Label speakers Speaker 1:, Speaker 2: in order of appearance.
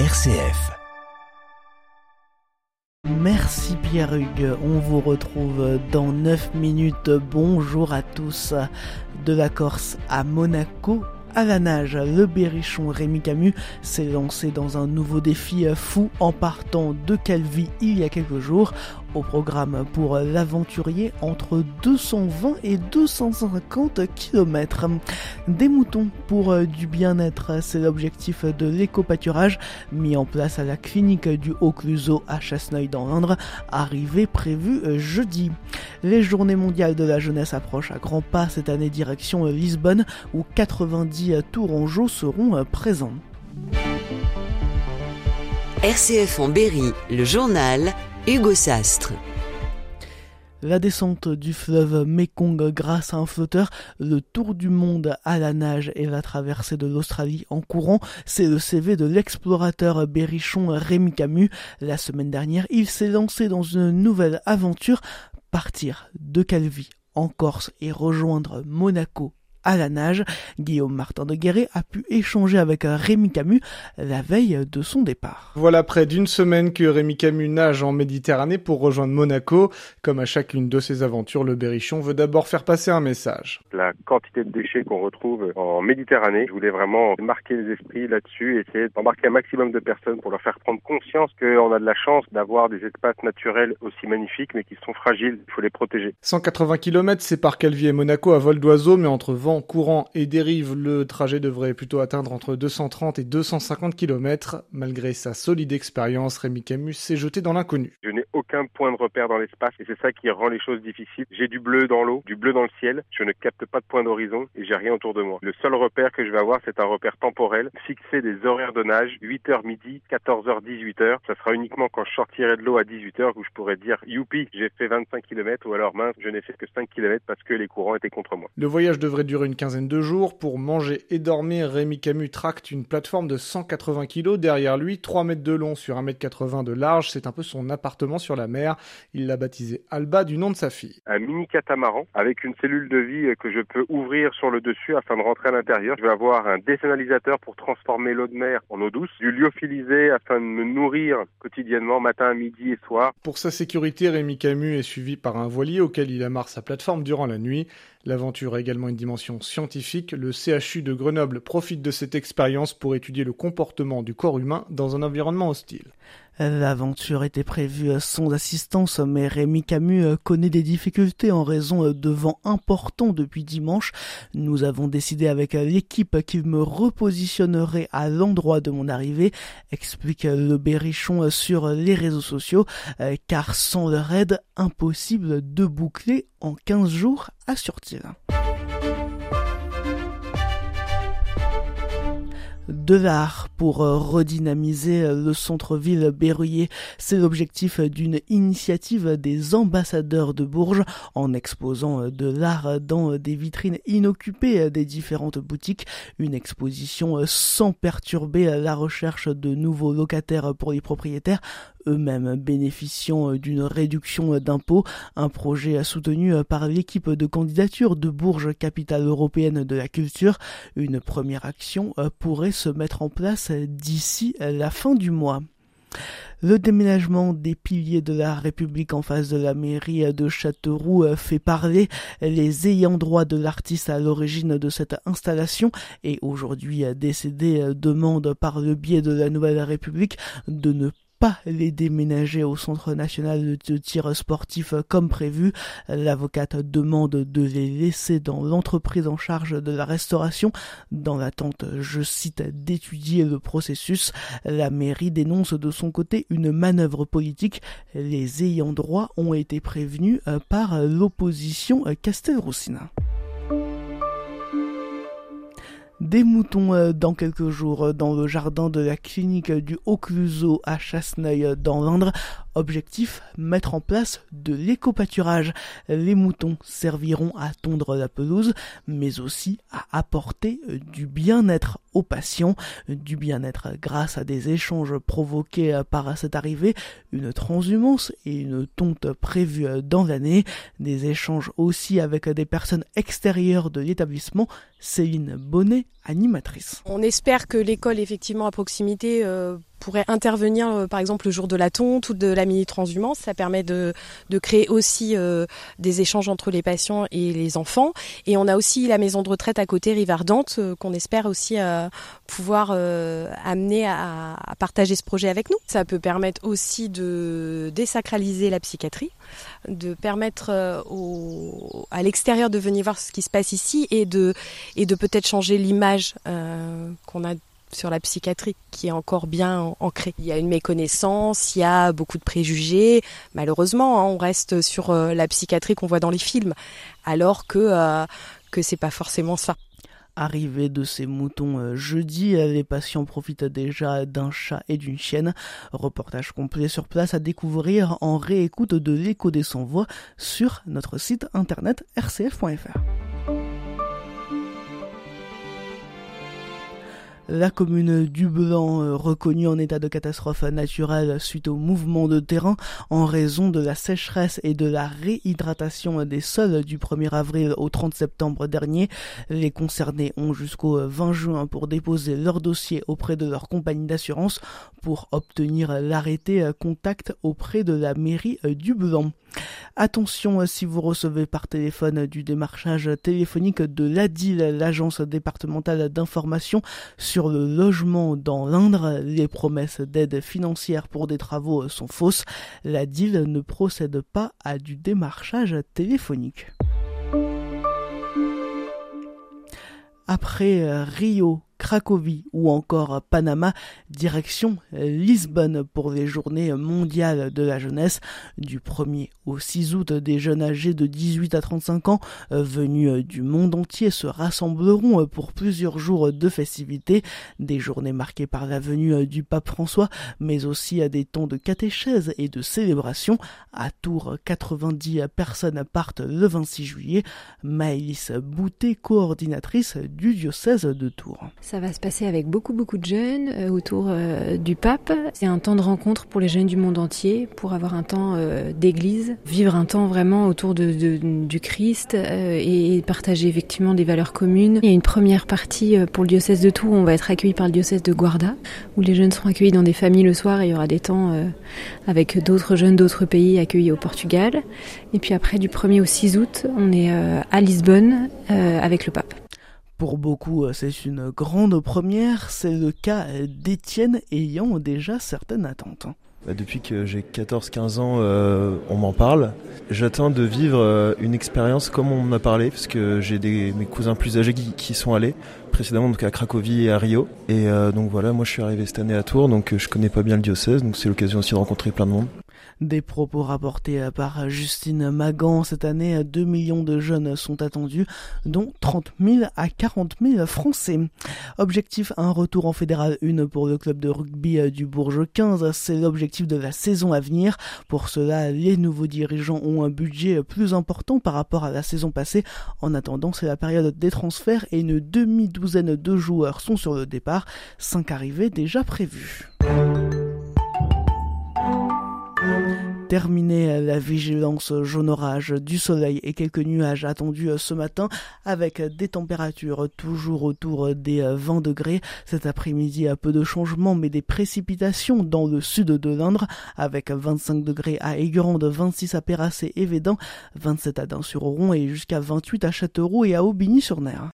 Speaker 1: RCF.
Speaker 2: Merci Pierre Hugues, on vous retrouve dans 9 minutes. Bonjour à tous. De la Corse à Monaco, à la nage, le berrichon Rémi Camus s'est lancé dans un nouveau défi fou en partant de Calvi il y a quelques jours. Au programme pour l'aventurier entre 220 et 250 km. Des moutons pour du bien-être, c'est l'objectif de l'éco-pâturage mis en place à la clinique du Haut-Cluseau à Chasseneuil dans l'Indre, arrivée prévue jeudi. Les journées mondiales de la jeunesse approchent à grands pas cette année direction Lisbonne où 90 tourangeaux seront présents.
Speaker 3: RCF en Berry, le journal Hugo Sastre.
Speaker 2: La descente du fleuve Mekong grâce à un flotteur, le tour du monde à la nage et la traversée de l'Australie en courant, c'est le CV de l'explorateur berrichon Rémi Camus. La semaine dernière, il s'est lancé dans une nouvelle aventure, partir de Calvi en Corse et rejoindre Monaco à la nage. Guillaume Martin de Guéret a pu échanger avec Rémi Camus la veille de son départ.
Speaker 4: Voilà près d'une semaine que Rémi Camus nage en Méditerranée pour rejoindre Monaco. Comme à chacune de ses aventures, le Berrichon veut d'abord faire passer un message.
Speaker 5: La quantité de déchets qu'on retrouve en Méditerranée, je voulais vraiment marquer les esprits là-dessus, essayer d'embarquer un maximum de personnes pour leur faire prendre conscience qu'on a de la chance d'avoir des espaces naturels aussi magnifiques mais qui sont fragiles, il faut les protéger.
Speaker 4: 180 km séparent Calvi et Monaco à vol d'oiseau mais entre vent courant et dérive, le trajet devrait plutôt atteindre entre 230 et 250 km. Malgré sa solide expérience, Rémi Camus s'est jeté dans l'inconnu.
Speaker 5: Je n'ai aucun point de repère dans l'espace et c'est ça qui rend les choses difficiles. J'ai du bleu dans l'eau, du bleu dans le ciel, je ne capte pas de point d'horizon et j'ai rien autour de moi. Le seul repère que je vais avoir, c'est un repère temporel, fixer des horaires de nage, 8h midi, 14h, 18h. Ça sera uniquement quand je sortirai de l'eau à 18h où je pourrais dire youpi, j'ai fait 25 km ou alors mince, je n'ai fait que 5 km parce que les courants étaient contre moi.
Speaker 4: Le voyage devrait durer une quinzaine de jours. Pour manger et dormir, Rémi Camus tracte une plateforme de 180 kg. Derrière lui, 3 mètres de long sur 1 mètre 80 de large. C'est un peu son appartement sur la mer. Il l'a baptisé Alba du nom de sa fille.
Speaker 5: Un mini catamaran avec une cellule de vie que je peux ouvrir sur le dessus afin de rentrer à l'intérieur. Je vais avoir un désanalisateur pour transformer l'eau de mer en eau douce, du lyophilisé afin de me nourrir quotidiennement matin, midi et soir.
Speaker 4: Pour sa sécurité, Rémi Camus est suivi par un voilier auquel il amarre sa plateforme durant la nuit. L'aventure a également une dimension scientifique. Le CHU de Grenoble profite de cette expérience pour étudier le comportement du corps humain dans un environnement hostile.
Speaker 2: L'aventure était prévue sans assistance, mais Rémi Camus connaît des difficultés en raison de vent important depuis dimanche. Nous avons décidé avec l'équipe qu'il me repositionnerait à l'endroit de mon arrivée, explique le berrichon sur les réseaux sociaux, car sans leur aide, impossible de boucler en 15 jours, assure-t-il. De l'art pour redynamiser le centre-ville berruyer. C'est l'objectif d'une initiative des ambassadeurs de Bourges en exposant de l'art dans des vitrines inoccupées des différentes boutiques. Une exposition sans perturber la recherche de nouveaux locataires pour les propriétaires eux-mêmes bénéficiant d'une réduction d'impôts, un projet soutenu par l'équipe de candidature de Bourges, capitale européenne de la culture. Une première action pourrait se mettre en place d'ici la fin du mois. Le déménagement des piliers de la République en face de la mairie de Châteauroux fait parler les ayants droit de l'artiste à l'origine de cette installation et aujourd'hui décédé demandent par le biais de la Nouvelle République de ne pas les déménager au Centre national de tir sportif comme prévu. L'avocate demande de les laisser dans l'entreprise en charge de la restauration dans l'attente, je cite, d'étudier le processus. La mairie dénonce de son côté une manœuvre politique. Les ayants droit ont été prévenus par l'opposition Castelroussina. Des moutons dans quelques jours dans le jardin de la clinique du Haut-Cluseau à Chasseneuil dans l'Indre. Objectif, mettre en place de l'éco-pâturage. Les moutons serviront à tondre la pelouse, mais aussi à apporter du bien-être aux patients, du bien-être grâce à des échanges provoqués par cette arrivée, une transhumance et une tonte prévue dans l'année, des échanges aussi avec des personnes extérieures de l'établissement. Céline Bonnet, animatrice.
Speaker 6: On espère que l'école effectivement à proximité euh,
Speaker 1: pourrait intervenir par exemple le jour de la tonte ou de la mini transhumance. Ça permet de, de créer aussi des échanges entre les patients et les enfants. Et on a aussi la maison de retraite à côté, Rivardante, qu'on espère aussi pouvoir amener à, à partager ce projet avec nous. Ça peut permettre aussi de désacraliser la psychiatrie, de permettre au, à l'extérieur de venir voir ce qui se passe ici et de, et de peut-être changer l'image euh, qu'on a sur la psychiatrie qui est encore bien ancrée. Il y a une méconnaissance, il y a beaucoup de préjugés. Malheureusement, hein, on reste sur euh, la psychiatrie qu'on voit dans les films, alors que euh, que c'est pas forcément ça.
Speaker 2: Arrivée de ces moutons jeudi, les patients profitent déjà d'un chat et d'une chienne. Reportage complet sur place à découvrir en réécoute de l'écho des sans-voix sur notre site internet rcf.fr. La commune du Blanc, euh, reconnue en état de catastrophe naturelle suite au mouvement de terrain en raison de la sécheresse et de la réhydratation des sols du 1er avril au 30 septembre dernier. Les concernés ont jusqu'au 20 juin pour déposer leur dossier auprès de leur compagnie d'assurance pour obtenir l'arrêté contact auprès de la mairie du Blanc. Attention si vous recevez par téléphone du démarchage téléphonique de l'ADIL, l'agence départementale d'information sur le logement dans l'Indre, les promesses d'aide financière pour des travaux sont fausses. L'ADIL ne procède pas à du démarchage téléphonique. Après Rio, Cracovie ou encore Panama, direction Lisbonne pour les journées mondiales de la jeunesse. Du 1er au 6 août, des jeunes âgés de 18 à 35 ans euh, venus du monde entier se rassembleront pour plusieurs jours de festivités, des journées marquées par la venue du pape François, mais aussi à des temps de catéchèse et de célébration. À Tours, 90 personnes partent le 26 juillet. Maëlys Boutet, coordinatrice du diocèse de Tours.
Speaker 6: Va se passer avec beaucoup beaucoup de jeunes euh, autour euh, du pape. C'est un temps de rencontre pour les jeunes du monde entier, pour avoir un temps euh, d'église, vivre un temps vraiment autour du Christ et partager effectivement des valeurs communes. Il y a une première partie pour le diocèse de Tours, on va être accueilli par le diocèse de Guarda, où les jeunes seront accueillis dans des familles le soir et il y aura des temps avec d'autres jeunes d'autres pays accueillis au Portugal. Et puis après, du 1er au 6 août, on est à Lisbonne avec le pape.
Speaker 2: Pour beaucoup, euh, c'est une grande première. C'est le cas d'Étienne ayant déjà certaines attentes.
Speaker 7: Bah, depuis que j'ai 14-15 ans, euh, on m'en parle. J'attends de vivre euh, une expérience comme on m'en a parlé, parce que j'ai des mes cousins plus âgés qui, sont allés précédemment donc à Cracovie et à Rio. Et donc voilà, moi je suis arrivé cette année à Tours, donc je connais pas bien le diocèse, donc c'est l'occasion aussi de rencontrer plein de monde.
Speaker 2: Des propos rapportés par Justine Magan. Cette année, 2 millions de jeunes sont attendus, dont 30 000 à 40 000 Français. Objectif, un retour en fédéral 1 pour le club de rugby du Bourges 15. C'est l'objectif de la saison à venir. Pour cela, les nouveaux dirigeants ont un budget plus important par rapport à la saison passée. En attendant, c'est la période des transferts et une demi-douzaine de joueurs sont sur le départ. Cinq arrivées déjà prévues. Terminé la vigilance jaune orage du soleil et quelques nuages attendus ce matin avec des températures toujours autour des 20 degrés. Cet après-midi, peu de changement mais des précipitations dans le sud de l'Indre avec 25 degrés à Aigurande, 26 à Pérassé et Védan, 27 à Dain-sur-Oron et jusqu'à 28 à Châteauroux et à Aubigny-sur-Ner.